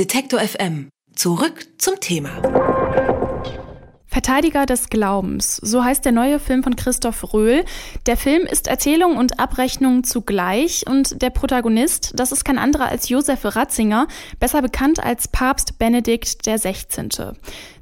Detektor FM. Zurück zum Thema. Verteidiger des Glaubens, so heißt der neue Film von Christoph Röhl. Der Film ist Erzählung und Abrechnung zugleich und der Protagonist, das ist kein anderer als Josef Ratzinger, besser bekannt als Papst Benedikt XVI.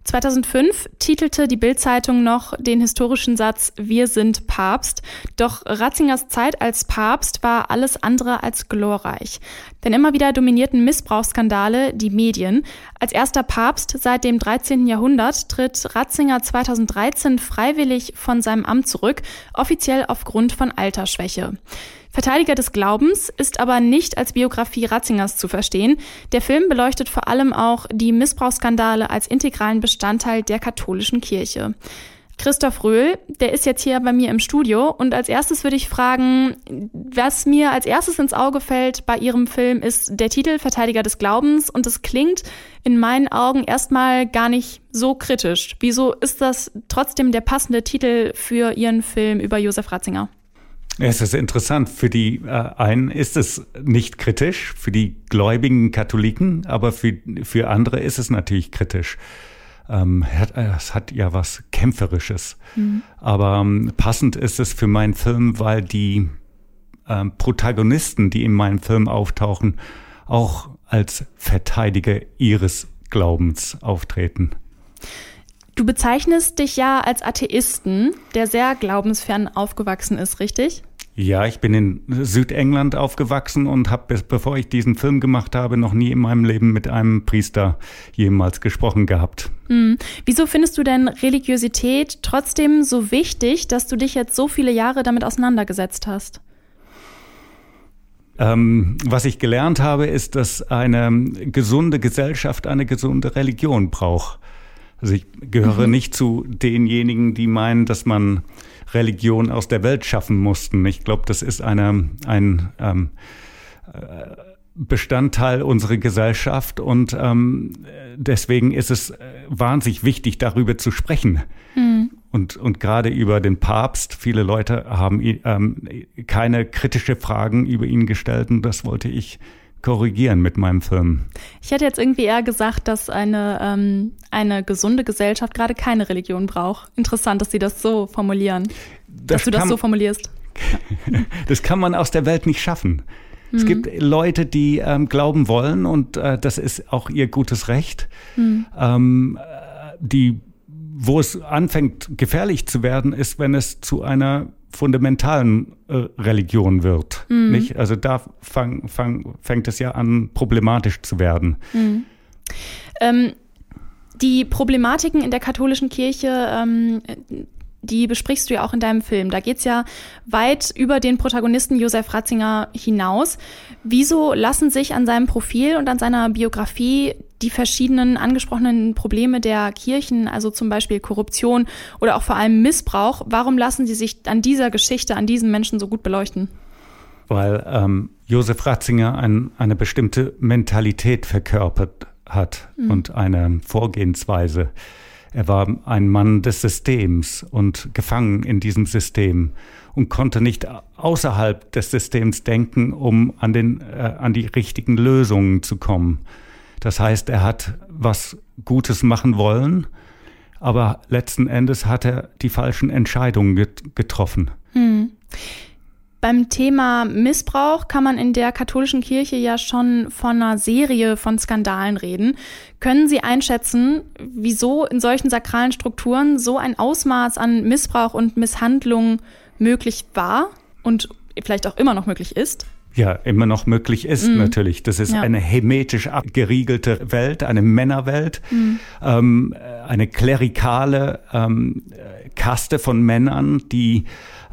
2005 titelte die Bildzeitung noch den historischen Satz Wir sind Papst. Doch Ratzingers Zeit als Papst war alles andere als glorreich. Denn immer wieder dominierten Missbrauchsskandale die Medien. Als erster Papst seit dem 13. Jahrhundert tritt Ratzinger 2013 freiwillig von seinem Amt zurück, offiziell aufgrund von Altersschwäche. Verteidiger des Glaubens ist aber nicht als Biografie Ratzingers zu verstehen. Der Film beleuchtet vor allem auch die Missbrauchsskandale als integralen Bestandteil der katholischen Kirche. Christoph Röhl, der ist jetzt hier bei mir im Studio und als erstes würde ich fragen, was mir als erstes ins Auge fällt bei Ihrem Film ist der Titel Verteidiger des Glaubens und es klingt in meinen Augen erstmal gar nicht so kritisch. Wieso ist das trotzdem der passende Titel für Ihren Film über Josef Ratzinger? Es ist interessant. Für die äh, einen ist es nicht kritisch, für die gläubigen Katholiken, aber für, für andere ist es natürlich kritisch. Ähm, es hat ja was Kämpferisches. Mhm. Aber ähm, passend ist es für meinen Film, weil die ähm, Protagonisten, die in meinem Film auftauchen, auch als Verteidiger ihres Glaubens auftreten. Du bezeichnest dich ja als Atheisten, der sehr glaubensfern aufgewachsen ist, richtig? Ja, ich bin in Südengland aufgewachsen und habe, bevor ich diesen Film gemacht habe, noch nie in meinem Leben mit einem Priester jemals gesprochen gehabt. Hm. Wieso findest du denn Religiosität trotzdem so wichtig, dass du dich jetzt so viele Jahre damit auseinandergesetzt hast? Ähm, was ich gelernt habe, ist, dass eine gesunde Gesellschaft eine gesunde Religion braucht. Also ich gehöre mhm. nicht zu denjenigen, die meinen, dass man Religion aus der Welt schaffen mussten. Ich glaube, das ist eine, ein ähm, äh, Bestandteil unserer Gesellschaft und ähm, deswegen ist es äh, wahnsinnig wichtig, darüber zu sprechen. Mhm. Und, und gerade über den Papst. Viele Leute haben ähm, keine kritische Fragen über ihn gestellt und das wollte ich korrigieren mit meinem Film. Ich hätte jetzt irgendwie eher gesagt, dass eine, ähm, eine gesunde Gesellschaft gerade keine Religion braucht. Interessant, dass Sie das so formulieren. Das dass du das so formulierst. das kann man aus der Welt nicht schaffen. Es gibt mhm. Leute, die ähm, glauben wollen und äh, das ist auch ihr gutes Recht. Mhm. Ähm, die, wo es anfängt gefährlich zu werden, ist, wenn es zu einer fundamentalen äh, Religion wird. Mhm. Nicht? Also da fang, fang, fängt es ja an, problematisch zu werden. Mhm. Ähm, die Problematiken in der katholischen Kirche, ähm, die besprichst du ja auch in deinem Film. Da geht's ja weit über den Protagonisten Josef Ratzinger hinaus. Wieso lassen sich an seinem Profil und an seiner Biografie die verschiedenen angesprochenen Probleme der Kirchen, also zum Beispiel Korruption oder auch vor allem Missbrauch, warum lassen sie sich an dieser Geschichte, an diesen Menschen so gut beleuchten? Weil ähm, Josef Ratzinger ein, eine bestimmte Mentalität verkörpert hat mhm. und eine Vorgehensweise. Er war ein Mann des Systems und gefangen in diesem System und konnte nicht außerhalb des Systems denken, um an, den, äh, an die richtigen Lösungen zu kommen. Das heißt, er hat was Gutes machen wollen, aber letzten Endes hat er die falschen Entscheidungen get getroffen. Hm. Beim Thema Missbrauch kann man in der katholischen Kirche ja schon von einer Serie von Skandalen reden. Können Sie einschätzen, wieso in solchen sakralen Strukturen so ein Ausmaß an Missbrauch und Misshandlung möglich war und vielleicht auch immer noch möglich ist? ja immer noch möglich ist, mhm. natürlich. Das ist ja. eine hermetisch abgeriegelte Welt, eine Männerwelt, mhm. ähm, eine klerikale ähm, Kaste von Männern, die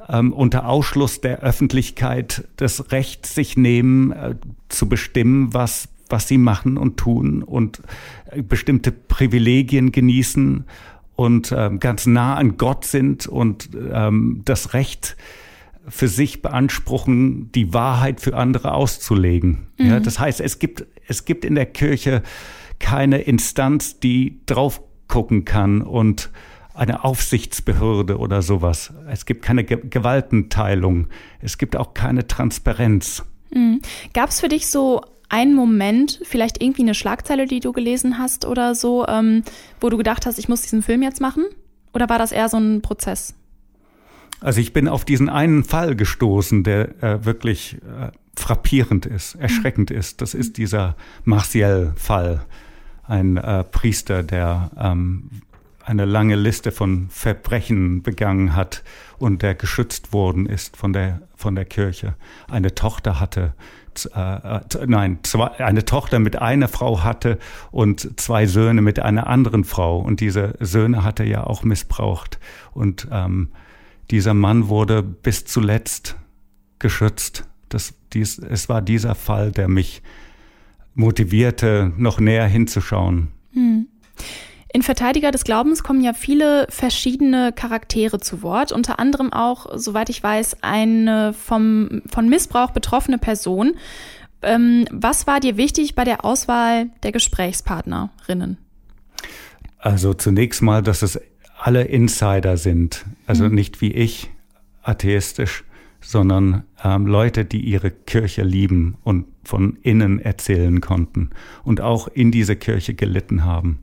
ähm, unter Ausschluss der Öffentlichkeit das Recht sich nehmen, äh, zu bestimmen, was, was sie machen und tun und äh, bestimmte Privilegien genießen und äh, ganz nah an Gott sind und ähm, das Recht für sich beanspruchen, die Wahrheit für andere auszulegen. Mhm. Ja, das heißt, es gibt, es gibt in der Kirche keine Instanz, die drauf gucken kann und eine Aufsichtsbehörde oder sowas. Es gibt keine Ge Gewaltenteilung. Es gibt auch keine Transparenz. Mhm. Gab es für dich so einen Moment, vielleicht irgendwie eine Schlagzeile, die du gelesen hast oder so, ähm, wo du gedacht hast, ich muss diesen Film jetzt machen? Oder war das eher so ein Prozess? Also ich bin auf diesen einen Fall gestoßen, der äh, wirklich äh, frappierend ist, erschreckend mhm. ist. Das ist dieser Martial-Fall. Ein äh, Priester, der ähm, eine lange Liste von Verbrechen begangen hat und der geschützt worden ist von der, von der Kirche. Eine Tochter hatte, äh, äh, nein, zwei, eine Tochter mit einer Frau hatte und zwei Söhne mit einer anderen Frau. Und diese Söhne hatte ja auch missbraucht. Und ähm, dieser Mann wurde bis zuletzt geschützt. Das, dies, es war dieser Fall, der mich motivierte, noch näher hinzuschauen. Hm. In Verteidiger des Glaubens kommen ja viele verschiedene Charaktere zu Wort, unter anderem auch, soweit ich weiß, eine vom, von Missbrauch betroffene Person. Ähm, was war dir wichtig bei der Auswahl der Gesprächspartnerinnen? Also zunächst mal, dass es alle Insider sind, also mhm. nicht wie ich, atheistisch, sondern ähm, Leute, die ihre Kirche lieben und von innen erzählen konnten und auch in diese Kirche gelitten haben.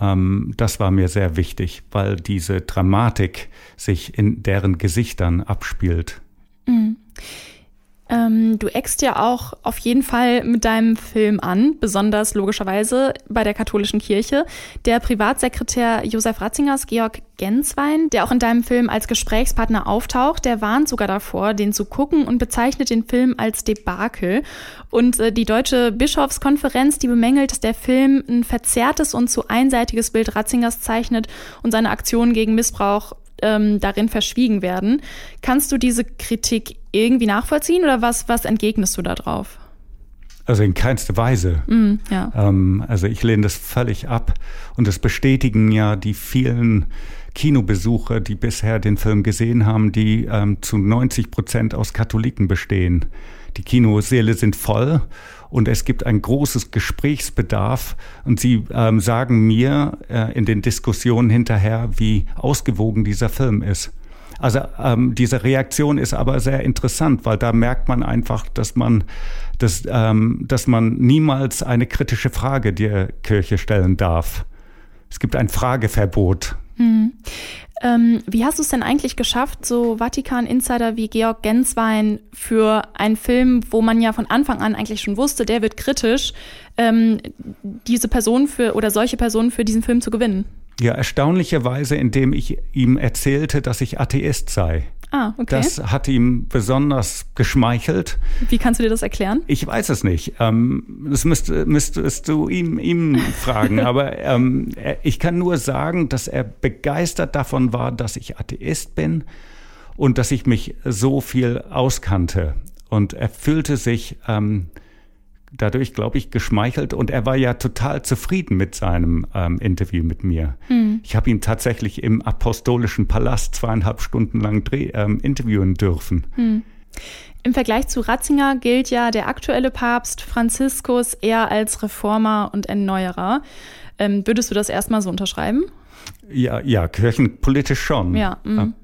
Ähm, das war mir sehr wichtig, weil diese Dramatik sich in deren Gesichtern abspielt. Mhm. Ähm, du eckst ja auch auf jeden Fall mit deinem Film an, besonders logischerweise bei der katholischen Kirche. Der Privatsekretär Josef Ratzingers, Georg Genswein, der auch in deinem Film als Gesprächspartner auftaucht, der warnt sogar davor, den zu gucken und bezeichnet den Film als Debakel. Und äh, die Deutsche Bischofskonferenz, die bemängelt, dass der Film ein verzerrtes und zu einseitiges Bild Ratzingers zeichnet und seine Aktionen gegen Missbrauch ähm, darin verschwiegen werden. Kannst du diese Kritik irgendwie nachvollziehen oder was, was entgegnest du da drauf? Also in keinster Weise. Mm, ja. ähm, also ich lehne das völlig ab. Und das bestätigen ja die vielen Kinobesucher, die bisher den Film gesehen haben, die ähm, zu 90 Prozent aus Katholiken bestehen. Die Kinosäle sind voll und es gibt ein großes Gesprächsbedarf. Und sie ähm, sagen mir äh, in den Diskussionen hinterher, wie ausgewogen dieser Film ist. Also ähm, diese Reaktion ist aber sehr interessant, weil da merkt man einfach, dass man, dass, ähm, dass man niemals eine kritische Frage der Kirche stellen darf. Es gibt ein Frageverbot. Hm. Ähm, wie hast du es denn eigentlich geschafft, so Vatikan-Insider wie Georg Genswein für einen Film, wo man ja von Anfang an eigentlich schon wusste, der wird kritisch, ähm, diese Person für oder solche Personen für diesen Film zu gewinnen? Ja, erstaunlicherweise, indem ich ihm erzählte, dass ich Atheist sei. Ah, okay. Das hat ihm besonders geschmeichelt. Wie kannst du dir das erklären? Ich weiß es nicht. Ähm, das müsst, müsstest du ihm, ihm fragen. Aber ähm, ich kann nur sagen, dass er begeistert davon war, dass ich Atheist bin und dass ich mich so viel auskannte. Und er fühlte sich ähm, dadurch, glaube ich, geschmeichelt und er war ja total zufrieden mit seinem ähm, Interview mit mir. Mhm. Ich habe ihn tatsächlich im Apostolischen Palast zweieinhalb Stunden lang dreh, ähm, interviewen dürfen. Mhm. Im Vergleich zu Ratzinger gilt ja der aktuelle Papst Franziskus eher als Reformer und Erneuerer. Ähm, würdest du das erstmal so unterschreiben? Ja, ja, kirchenpolitisch schon. Ja. Mhm.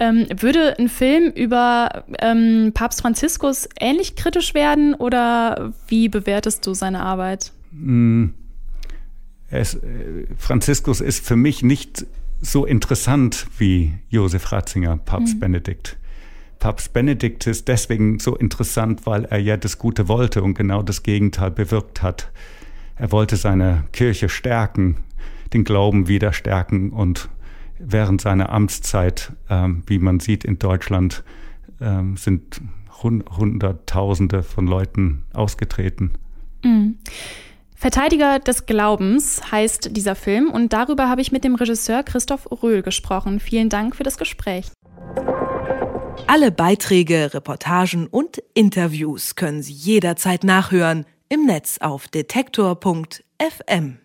Ähm, würde ein Film über ähm, Papst Franziskus ähnlich kritisch werden oder wie bewertest du seine Arbeit? Mm, es, äh, Franziskus ist für mich nicht so interessant wie Josef Ratzinger, Papst mhm. Benedikt. Papst Benedikt ist deswegen so interessant, weil er ja das Gute wollte und genau das Gegenteil bewirkt hat. Er wollte seine Kirche stärken, den Glauben wieder stärken und während seiner Amtszeit, ähm, wie man sieht in Deutschland, ähm, sind Hunderttausende von Leuten ausgetreten. Mhm. Verteidiger des Glaubens heißt dieser Film und darüber habe ich mit dem Regisseur Christoph Röhl gesprochen. Vielen Dank für das Gespräch. Alle Beiträge, Reportagen und Interviews können Sie jederzeit nachhören im Netz auf detektor.fm.